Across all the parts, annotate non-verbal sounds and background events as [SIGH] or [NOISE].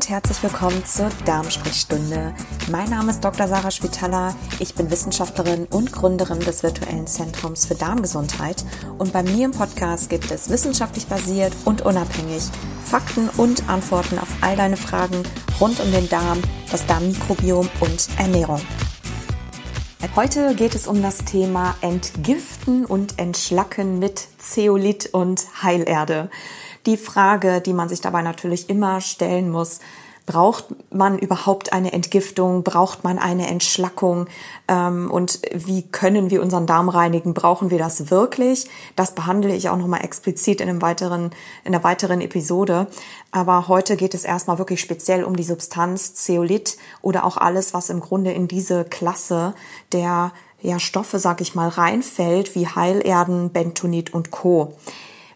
und herzlich willkommen zur Darmsprechstunde. Mein Name ist Dr. Sarah Spitaler. Ich bin Wissenschaftlerin und Gründerin des virtuellen Zentrums für Darmgesundheit. Und bei mir im Podcast gibt es wissenschaftlich basiert und unabhängig Fakten und Antworten auf all deine Fragen rund um den Darm, das Darmmikrobiom und Ernährung. Heute geht es um das Thema Entgiften und Entschlacken mit Zeolit und Heilerde die Frage, die man sich dabei natürlich immer stellen muss, braucht man überhaupt eine Entgiftung? Braucht man eine Entschlackung? Ähm, und wie können wir unseren Darm reinigen? Brauchen wir das wirklich? Das behandle ich auch nochmal explizit in einem weiteren, in einer weiteren Episode. Aber heute geht es erstmal wirklich speziell um die Substanz Zeolit oder auch alles, was im Grunde in diese Klasse der ja, Stoffe, sag ich mal, reinfällt, wie Heilerden, Bentonit und Co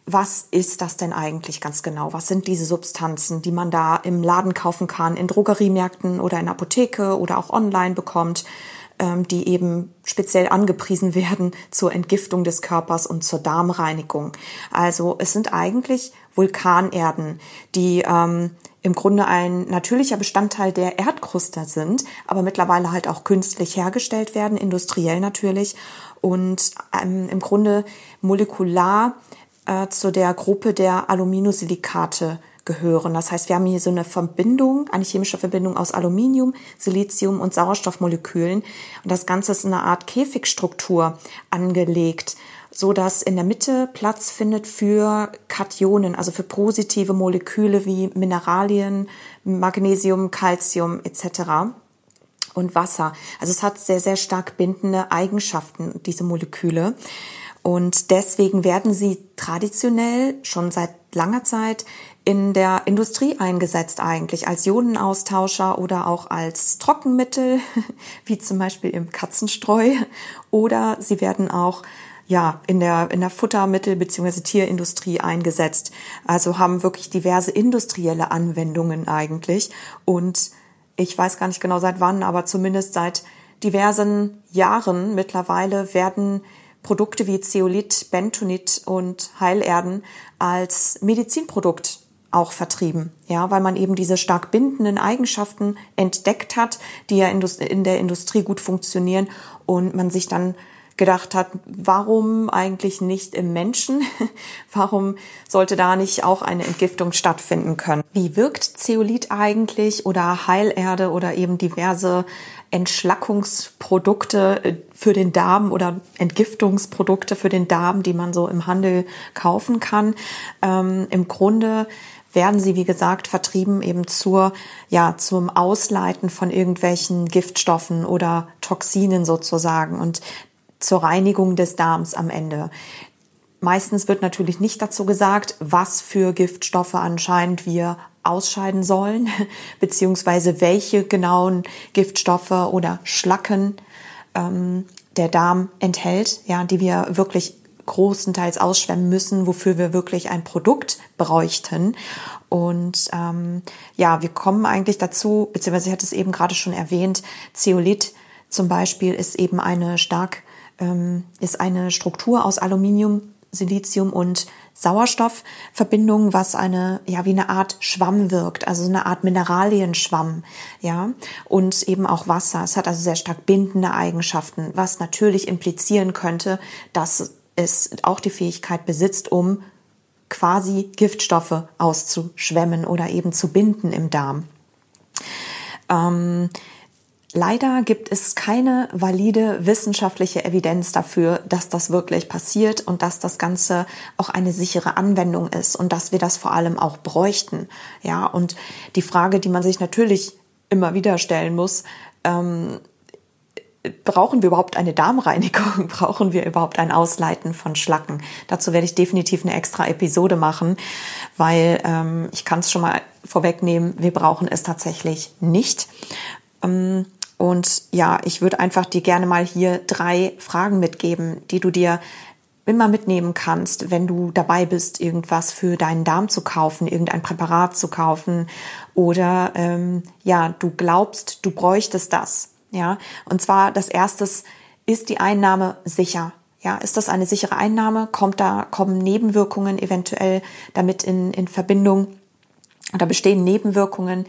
was ist das denn eigentlich ganz genau? Was sind diese Substanzen, die man da im Laden kaufen kann, in Drogeriemärkten oder in Apotheke oder auch online bekommt, ähm, die eben speziell angepriesen [LAUGHS] werden zur Entgiftung des Körpers und zur Darmreinigung. Also es sind eigentlich Vulkanerden, die ähm, im Grunde ein natürlicher Bestandteil der Erdkruste sind, aber mittlerweile halt auch künstlich hergestellt werden, industriell natürlich und ähm, im Grunde molekular äh, zu der Gruppe der Alumинosilikate gehören. Das heißt, wir haben hier so eine Verbindung, eine chemische Verbindung aus Aluminium, Silizium und Sauerstoffmolekülen. Und das Ganze ist in einer Art Käfigstruktur angelegt, so dass in der Mitte Platz findet für Kationen, also für positive Moleküle wie Mineralien, Magnesium, Calcium etc. und Wasser. Also es hat sehr, sehr stark bindende Eigenschaften, diese Moleküle. Und deswegen werden sie traditionell schon seit langer Zeit in der Industrie eingesetzt eigentlich als Ionenaustauscher oder auch als Trockenmittel, [LAUGHS] wie zum Beispiel im Katzenstreu. Oder sie werden auch ja, in der, in der Futtermittel- bzw. Tierindustrie eingesetzt. Also haben wirklich diverse industrielle Anwendungen eigentlich. Und ich weiß gar nicht genau seit wann, aber zumindest seit diversen Jahren mittlerweile werden Produkte wie Zeolit, Bentonit und Heilerden als Medizinprodukt auch vertrieben, ja, weil man eben diese stark bindenden Eigenschaften entdeckt hat, die ja in der Industrie gut funktionieren und man sich dann gedacht hat, warum eigentlich nicht im Menschen? [LAUGHS] warum sollte da nicht auch eine Entgiftung stattfinden können? Wie wirkt Zeolit eigentlich oder Heilerde oder eben diverse Entschlackungsprodukte äh, für den Darm oder Entgiftungsprodukte für den Darm, die man so im Handel kaufen kann? Ähm, Im Grunde werden sie, wie gesagt, vertrieben eben zur, ja, zum Ausleiten von irgendwelchen Giftstoffen oder Toxinen sozusagen. Und zur Reinigung des Darms am Ende. Meistens wird natürlich nicht dazu gesagt, was für Giftstoffe anscheinend wir ausscheiden sollen, [LAUGHS] beziehungsweise welche genauen Giftstoffe oder Schlacken ähm, der Darm enthält, ja, die wir wirklich großenteils ausschwemmen müssen, wofür wir wirklich ein Produkt bräuchten. Und ähm, ja, wir kommen eigentlich dazu, beziehungsweise ich hatte es eben gerade schon erwähnt, Zeolit zum Beispiel ist eben eine stark ähm, ist eine Struktur aus Aluminium, Silizium und Sauerstoffverbindung, was eine, ja, wie eine Art Schwamm wirkt, also eine Art Mineralienschwamm, ja, und eben auch Wasser. Es hat also sehr stark bindende Eigenschaften, was natürlich implizieren könnte, dass es auch die Fähigkeit besitzt, um quasi Giftstoffe auszuschwemmen oder eben zu binden im Darm. Ähm, Leider gibt es keine valide wissenschaftliche Evidenz dafür, dass das wirklich passiert und dass das Ganze auch eine sichere Anwendung ist und dass wir das vor allem auch bräuchten. Ja, und die Frage, die man sich natürlich immer wieder stellen muss, ähm, brauchen wir überhaupt eine Darmreinigung? [LAUGHS] Brauchen wir überhaupt ein Ausleiten von Schlacken? Dazu werde ich definitiv eine extra Episode machen, weil ähm, ich kann es schon mal vorwegnehmen, wir brauchen es tatsächlich nicht. Ähm, und ja, ich würde einfach dir gerne mal hier drei Fragen mitgeben, die du dir immer mitnehmen kannst, wenn du dabei bist, irgendwas für deinen Darm zu kaufen, irgendein Präparat zu kaufen oder ähm, ja, du glaubst, du bräuchtest das. Ja, und zwar das erstes ist die Einnahme sicher. Ja, ist das eine sichere Einnahme? Kommt da kommen Nebenwirkungen eventuell damit in, in Verbindung? oder bestehen Nebenwirkungen,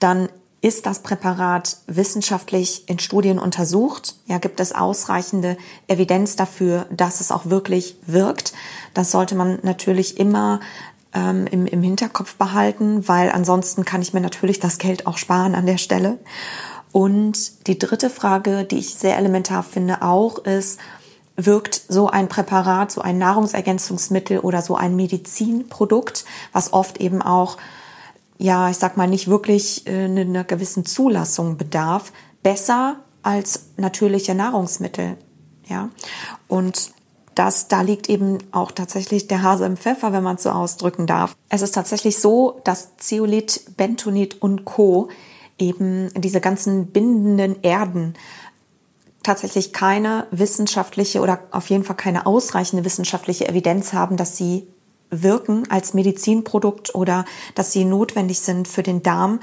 dann ist das Präparat wissenschaftlich in Studien untersucht? Ja, gibt es ausreichende Evidenz dafür, dass es auch wirklich wirkt? Das sollte man natürlich immer ähm, im, im Hinterkopf behalten, weil ansonsten kann ich mir natürlich das Geld auch sparen an der Stelle. Und die dritte Frage, die ich sehr elementar finde, auch ist, wirkt so ein Präparat, so ein Nahrungsergänzungsmittel oder so ein Medizinprodukt, was oft eben auch ja, ich sag mal, nicht wirklich äh, einer gewissen Zulassung bedarf, besser als natürliche Nahrungsmittel. Ja, und das, da liegt eben auch tatsächlich der Hase im Pfeffer, wenn man es so ausdrücken darf. Es ist tatsächlich so, dass Zeolit, Bentonit und Co. eben diese ganzen bindenden Erden tatsächlich keine wissenschaftliche oder auf jeden Fall keine ausreichende wissenschaftliche Evidenz haben, dass sie wirken als Medizinprodukt oder dass sie notwendig sind für den Darm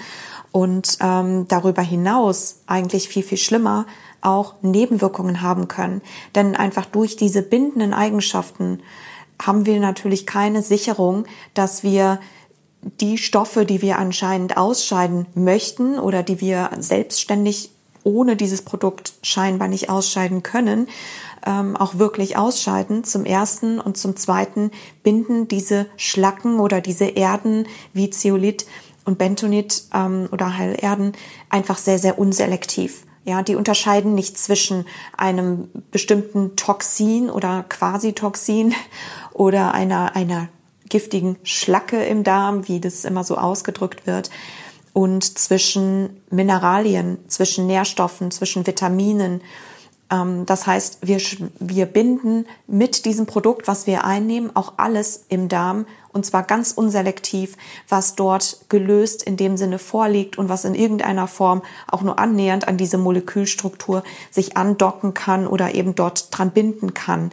und ähm, darüber hinaus eigentlich viel, viel schlimmer auch Nebenwirkungen haben können. Denn einfach durch diese bindenden Eigenschaften haben wir natürlich keine Sicherung, dass wir die Stoffe, die wir anscheinend ausscheiden möchten oder die wir selbstständig ohne dieses Produkt scheinbar nicht ausscheiden können, ähm, auch wirklich ausscheiden. Zum ersten und zum zweiten binden diese Schlacken oder diese Erden wie Zeolit und Bentonit ähm, oder Heilerden einfach sehr, sehr unselektiv. Ja, die unterscheiden nicht zwischen einem bestimmten Toxin oder Quasitoxin [LAUGHS] oder einer, einer giftigen Schlacke im Darm, wie das immer so ausgedrückt wird, und zwischen Mineralien, zwischen Nährstoffen, zwischen Vitaminen das heißt, wir, wir binden mit diesem Produkt, was wir einnehmen, auch alles im Darm und zwar ganz unselektiv, was dort gelöst in dem Sinne vorliegt und was in irgendeiner Form auch nur annähernd an diese Molekülstruktur sich andocken kann oder eben dort dran binden kann.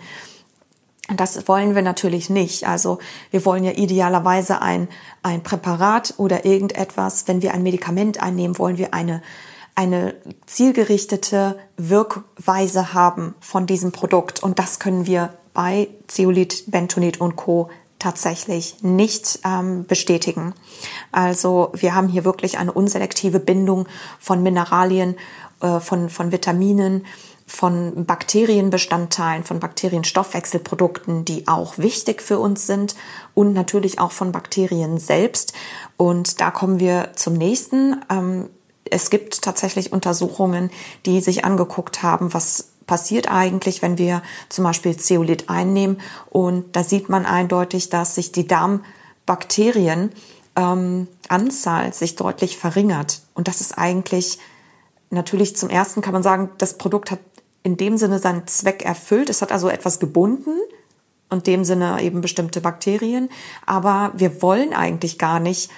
Das wollen wir natürlich nicht. Also wir wollen ja idealerweise ein, ein Präparat oder irgendetwas, wenn wir ein Medikament einnehmen, wollen wir eine eine zielgerichtete Wirkweise haben von diesem Produkt. Und das können wir bei Zeolit, Bentonit und Co. tatsächlich nicht ähm, bestätigen. Also wir haben hier wirklich eine unselektive Bindung von Mineralien, äh, von, von Vitaminen, von Bakterienbestandteilen, von Bakterienstoffwechselprodukten, die auch wichtig für uns sind und natürlich auch von Bakterien selbst. Und da kommen wir zum nächsten. Ähm, es gibt tatsächlich Untersuchungen, die sich angeguckt haben, was passiert eigentlich, wenn wir zum Beispiel Zeolit einnehmen. Und da sieht man eindeutig, dass sich die Darmbakterien ähm, sich deutlich verringert. Und das ist eigentlich natürlich zum ersten kann man sagen, das Produkt hat in dem Sinne seinen Zweck erfüllt. Es hat also etwas gebunden und dem Sinne eben bestimmte Bakterien. Aber wir wollen eigentlich gar nicht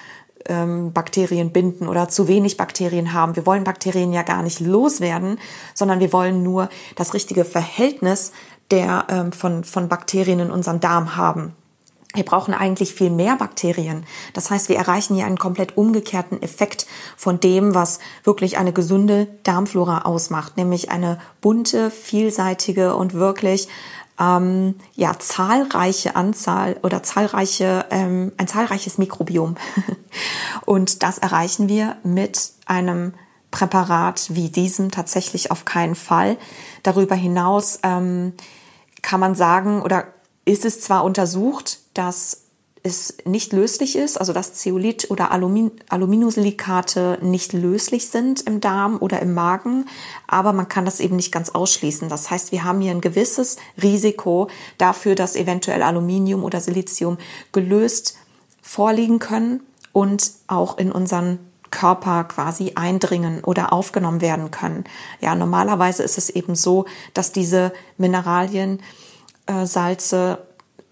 ähm, Bakterien binden oder zu wenig Bakterien haben. Wir wollen Bakterien ja gar nicht loswerden, sondern wir wollen nur das richtige Verhältnis der ähm, von, von Bakterien in unserem Darm haben. Wir brauchen eigentlich viel mehr Bakterien. Das heißt, wir erreichen hier einen komplett umgekehrten Effekt von dem, was wirklich eine gesunde Darmflora ausmacht, nämlich eine bunte, vielseitige und wirklich ähm, ja zahlreiche Anzahl oder zahlreiche ähm, ein zahlreiches Mikrobiom [LAUGHS] und das erreichen wir mit einem Präparat wie diesem tatsächlich auf keinen Fall. Darüber hinaus ähm, kann man sagen oder ist es zwar untersucht, dass es nicht löslich ist, also dass Zeolit oder Alumin Aluminosilikate nicht löslich sind im Darm oder im Magen, aber man kann das eben nicht ganz ausschließen. Das heißt, wir haben hier ein gewisses Risiko dafür, dass eventuell Aluminium oder Silizium gelöst vorliegen können und auch in unseren Körper quasi eindringen oder aufgenommen werden können. Ja, normalerweise ist es eben so, dass diese Mineralien, äh, Salze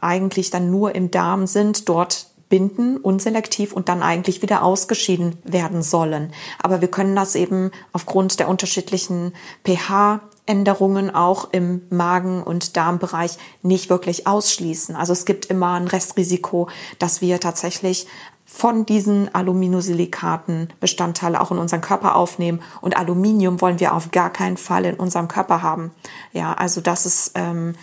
eigentlich dann nur im Darm sind, dort binden, unselektiv und dann eigentlich wieder ausgeschieden werden sollen. Aber wir können das eben aufgrund der unterschiedlichen pH Änderungen auch im Magen- und Darmbereich nicht wirklich ausschließen. Also es gibt immer ein Restrisiko, dass wir tatsächlich von diesen Aluminosilikaten Bestandteile auch in unseren Körper aufnehmen. Und Aluminium wollen wir auf gar keinen Fall in unserem Körper haben. Ja, also das ist ähm,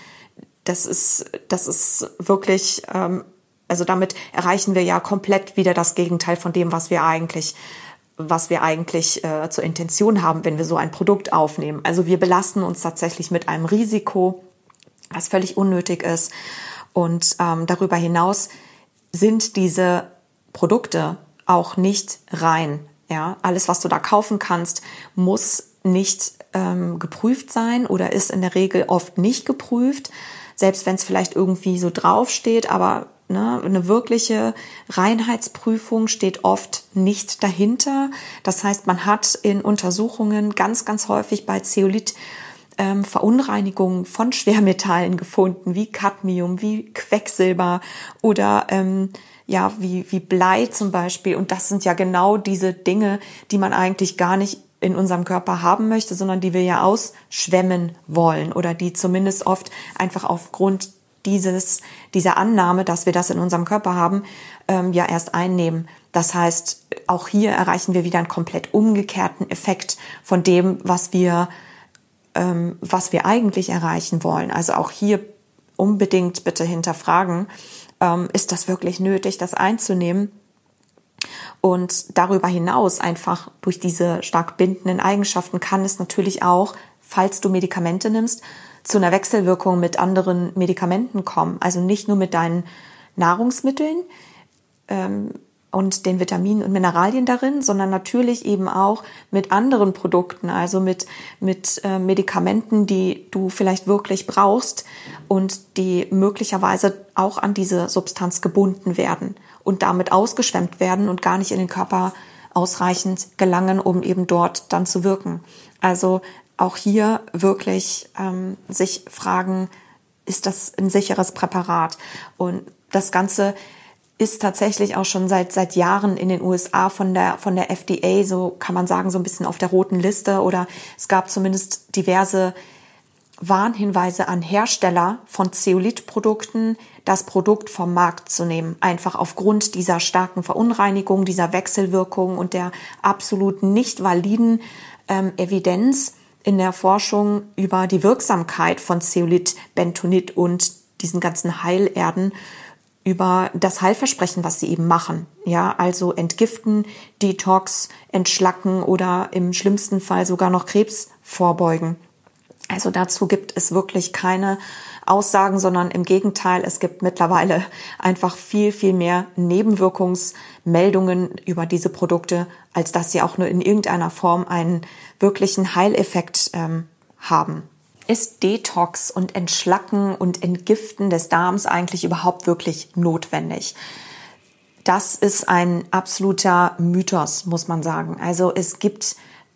das ist, das ist wirklich ähm, Also damit erreichen wir ja komplett wieder das Gegenteil von dem, was wir eigentlich was wir eigentlich äh, zur Intention haben, wenn wir so ein Produkt aufnehmen. Also wir belasten uns tatsächlich mit einem Risiko, was völlig unnötig ist. Und ähm, darüber hinaus sind diese Produkte auch nicht rein. Ja, alles, was du da kaufen kannst, muss nicht ähm, geprüft sein oder ist in der Regel oft nicht geprüft, selbst wenn es vielleicht irgendwie so draufsteht, aber ne, eine wirkliche Reinheitsprüfung steht oft nicht dahinter. Das heißt, man hat in Untersuchungen ganz, ganz häufig bei Zeolit ähm, Verunreinigungen von Schwermetallen gefunden, wie Cadmium, wie Quecksilber oder ähm, ja, wie, wie Blei zum Beispiel. Und das sind ja genau diese Dinge, die man eigentlich gar nicht in unserem Körper haben möchte, sondern die wir ja ausschwemmen wollen oder die zumindest oft einfach aufgrund dieses, dieser Annahme, dass wir das in unserem Körper haben, ähm, ja erst einnehmen. Das heißt, auch hier erreichen wir wieder einen komplett umgekehrten Effekt von dem, was wir, ähm, was wir eigentlich erreichen wollen. Also auch hier unbedingt bitte hinterfragen, ähm, ist das wirklich nötig, das einzunehmen? Und darüber hinaus einfach durch diese stark bindenden Eigenschaften kann es natürlich auch, falls du Medikamente nimmst, zu einer Wechselwirkung mit anderen Medikamenten kommen. Also nicht nur mit deinen Nahrungsmitteln, ähm, und den Vitaminen und Mineralien darin, sondern natürlich eben auch mit anderen Produkten, also mit, mit äh, Medikamenten, die du vielleicht wirklich brauchst und die möglicherweise auch an diese Substanz gebunden werden und damit ausgeschwemmt werden und gar nicht in den Körper ausreichend gelangen, um eben dort dann zu wirken. Also auch hier wirklich ähm, sich fragen, ist das ein sicheres Präparat? Und das Ganze ist tatsächlich auch schon seit seit Jahren in den USA von der von der FDA so kann man sagen so ein bisschen auf der roten Liste oder es gab zumindest diverse Warnhinweise an Hersteller von Zeolithprodukten, das Produkt vom Markt zu nehmen, einfach aufgrund dieser starken Verunreinigung, dieser Wechselwirkung und der absolut nicht validen ähm, Evidenz in der Forschung über die Wirksamkeit von Zeolit, Bentonit und diesen ganzen Heilerden über das Heilversprechen, was sie eben machen. Ja, also entgiften, Detox, entschlacken oder im schlimmsten Fall sogar noch Krebs vorbeugen. Also dazu gibt es wirklich keine Aussagen, sondern im Gegenteil, es gibt mittlerweile einfach viel, viel mehr Nebenwirkungsmeldungen über diese Produkte, als dass sie auch nur in irgendeiner Form einen wirklichen Heileffekt ähm, haben ist Detox und Entschlacken und Entgiften des Darms eigentlich überhaupt wirklich notwendig? Das ist ein absoluter Mythos, muss man sagen. Also es gibt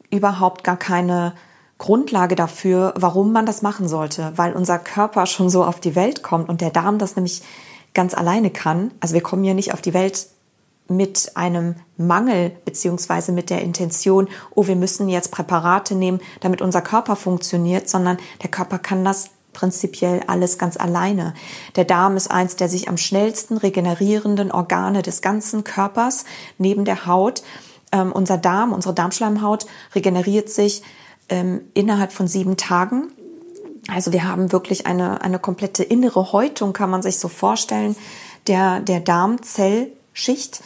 überhaupt gar keine Grundlage dafür, warum man das machen sollte, weil unser Körper schon so auf die Welt kommt und der Darm das nämlich ganz alleine kann. Also wir kommen ja nicht auf die Welt mit einem Mangel beziehungsweise mit der Intention, oh, wir müssen jetzt Präparate nehmen, damit unser Körper funktioniert, sondern der Körper kann das prinzipiell alles ganz alleine. Der Darm ist eins der sich am schnellsten regenerierenden Organe des ganzen Körpers neben der Haut. Ähm, unser Darm, unsere Darmschleimhaut regeneriert sich ähm, innerhalb von sieben Tagen. Also wir haben wirklich eine, eine komplette innere Häutung, kann man sich so vorstellen, der, der Darmzell Schicht,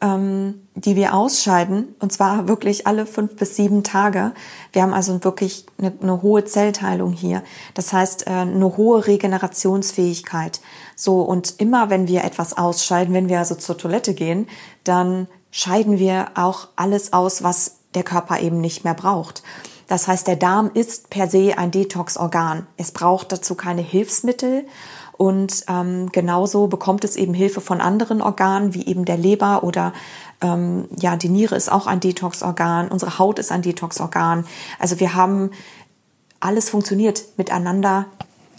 ähm, die wir ausscheiden, und zwar wirklich alle fünf bis sieben Tage. Wir haben also wirklich eine, eine hohe Zellteilung hier. Das heißt, äh, eine hohe Regenerationsfähigkeit. So, und immer wenn wir etwas ausscheiden, wenn wir also zur Toilette gehen, dann scheiden wir auch alles aus, was der Körper eben nicht mehr braucht. Das heißt, der Darm ist per se ein Detox-Organ. Es braucht dazu keine Hilfsmittel und ähm, genauso bekommt es eben Hilfe von anderen Organen, wie eben der Leber oder ähm, ja, die Niere ist auch ein Detox-Organ, unsere Haut ist ein Detox-Organ. Also wir haben, alles funktioniert miteinander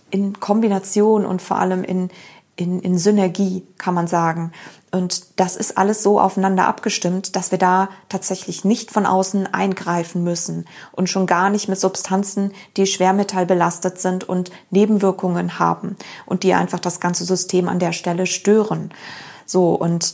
in Kombination und vor allem in, in, in Synergie, kann man sagen. Und das ist alles so aufeinander abgestimmt, dass wir da tatsächlich nicht von außen eingreifen müssen und schon gar nicht mit Substanzen, die schwermetallbelastet sind und Nebenwirkungen haben und die einfach das ganze System an der Stelle stören. So und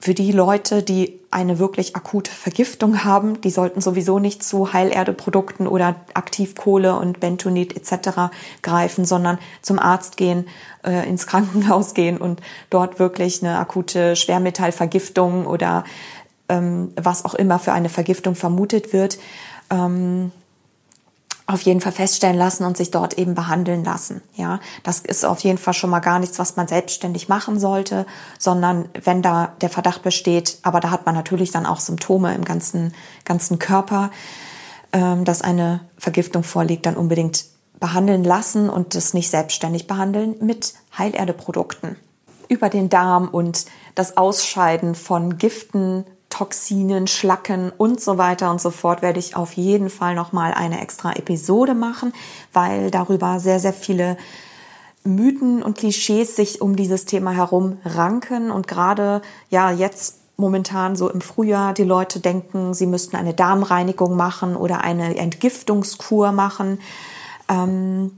für die Leute, die eine wirklich akute Vergiftung haben, die sollten sowieso nicht zu Heilerdeprodukten oder Aktivkohle und Bentonit etc. greifen, sondern zum Arzt gehen, äh, ins Krankenhaus [LAUGHS] gehen und dort wirklich eine akute Schwermetallvergiftung oder ähm, was auch immer für eine Vergiftung vermutet wird, ähm, auf jeden Fall feststellen lassen und sich dort eben behandeln lassen. Ja, das ist auf jeden Fall schon mal gar nichts, was man selbstständig machen sollte, sondern wenn da der Verdacht besteht, aber da hat man natürlich dann auch Symptome im ganzen, ganzen Körper, ähm, dass eine Vergiftung vorliegt, dann unbedingt behandeln lassen und das nicht selbstständig behandeln mit Heilerdeprodukten. Über den Darm und das Ausscheiden von Giften Toxinen, Schlacken und so weiter und so fort werde ich auf jeden Fall noch mal eine extra Episode machen, weil darüber sehr sehr viele Mythen und Klischees sich um dieses Thema herum ranken und gerade ja jetzt momentan so im Frühjahr die Leute denken, sie müssten eine Darmreinigung machen oder eine Entgiftungskur machen. Ähm,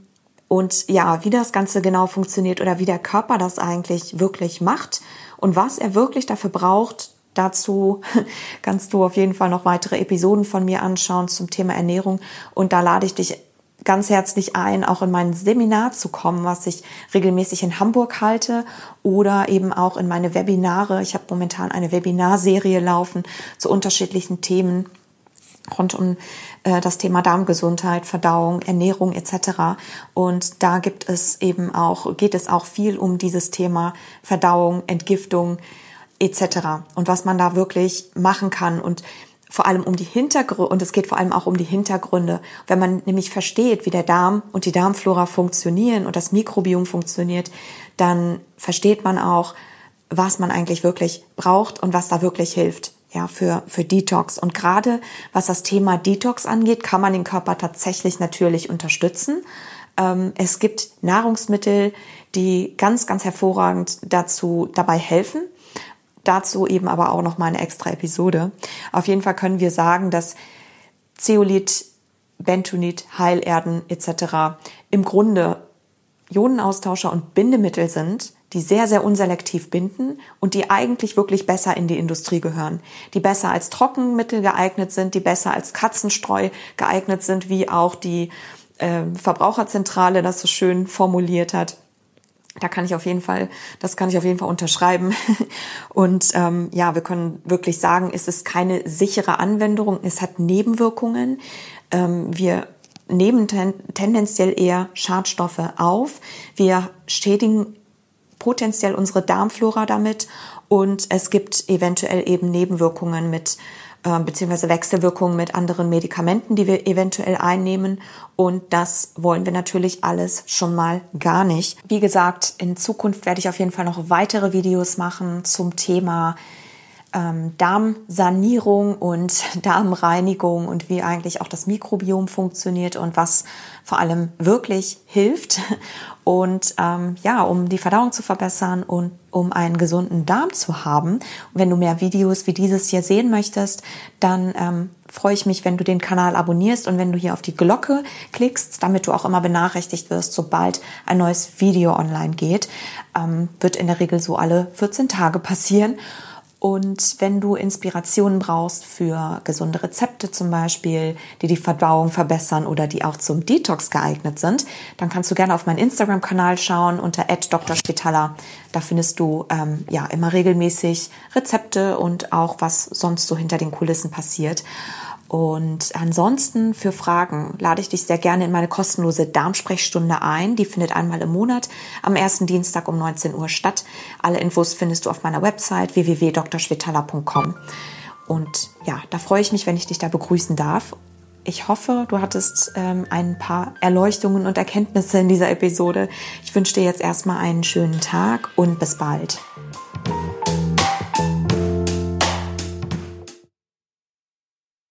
und ja, wie das Ganze genau funktioniert oder wie der Körper das eigentlich wirklich macht und was er wirklich dafür braucht, Dazu [LAUGHS] kannst du auf jeden Fall noch weitere Episoden von mir anschauen zum Thema Ernährung. Und da lade ich dich ganz herzlich ein, auch in mein Seminar zu kommen, was ich regelmäßig in Hamburg halte oder eben auch in meine Webinare. Ich habe momentan eine Webinarserie laufen zu unterschiedlichen Themen rund um äh, das Thema Darmgesundheit, Verdauung, Ernährung etc. Und da gibt es eben auch, geht es auch viel um dieses Thema Verdauung, Entgiftung, etc. und was man da wirklich machen kann und vor allem um die Hintergründe, und es geht vor allem auch um die Hintergründe. Wenn man nämlich versteht, wie der Darm und die Darmflora funktionieren und das Mikrobiom funktioniert, dann versteht man auch, was man eigentlich wirklich braucht und was da wirklich hilft. Ja, für, für Detox. Und gerade was das Thema Detox angeht, kann man den Körper tatsächlich natürlich unterstützen. Ähm, es gibt Nahrungsmittel, die ganz, ganz hervorragend dazu dabei helfen. Dazu eben aber auch noch mal eine extra Episode. Auf jeden Fall können wir sagen, dass Zeolit, Bentonit, Heilerden etc. im Grunde Ionenaustauscher und Bindemittel sind, die sehr, sehr unselektiv binden und die eigentlich wirklich besser in die Industrie gehören. Die besser als Trockenmittel geeignet sind, die besser als Katzenstreu geeignet sind, wie auch die äh, Verbraucherzentrale das so schön formuliert hat da kann ich auf jeden Fall, das kann ich auf jeden Fall unterschreiben. [LAUGHS] Und ähm, ja, wir können wirklich sagen, es ist keine sichere Anwendung, es hat Nebenwirkungen. Ähm, wir nehmen ten, tendenziell eher Schadstoffe auf. Wir schädigen potenziell unsere Darmflora damit und es gibt eventuell eben Nebenwirkungen mit beziehungsweise Wechselwirkungen mit anderen Medikamenten, die wir eventuell einnehmen. Und das wollen wir natürlich alles schon mal gar nicht. Wie gesagt, in Zukunft werde ich auf jeden Fall noch weitere Videos machen zum Thema ähm, Darmsanierung und [LAUGHS] Darmreinigung und wie eigentlich auch das Mikrobiom funktioniert und was vor allem wirklich hilft. [LAUGHS] Und ähm, ja, um die Verdauung zu verbessern und um einen gesunden Darm zu haben. Und wenn du mehr Videos wie dieses hier sehen möchtest, dann ähm, freue ich mich, wenn du den Kanal abonnierst und wenn du hier auf die Glocke klickst, damit du auch immer benachrichtigt wirst, sobald ein neues Video online geht. Ähm, wird in der Regel so alle 14 Tage passieren. Und wenn du Inspirationen brauchst für gesunde Rezepte zum Beispiel, die die Verdauung verbessern oder die auch zum Detox geeignet sind, dann kannst du gerne auf meinen Instagram-Kanal schauen unter @drspitaler. Da findest du ähm, ja immer regelmäßig Rezepte und auch was sonst so hinter den Kulissen passiert. Und ansonsten für Fragen lade ich dich sehr gerne in meine kostenlose Darmsprechstunde ein. Die findet einmal im Monat am ersten Dienstag um 19 Uhr statt. Alle Infos findest du auf meiner Website www.drschwetala.com. Und ja, da freue ich mich, wenn ich dich da begrüßen darf. Ich hoffe, du hattest ähm, ein paar Erleuchtungen und Erkenntnisse in dieser Episode. Ich wünsche dir jetzt erstmal einen schönen Tag und bis bald.